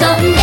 飛んで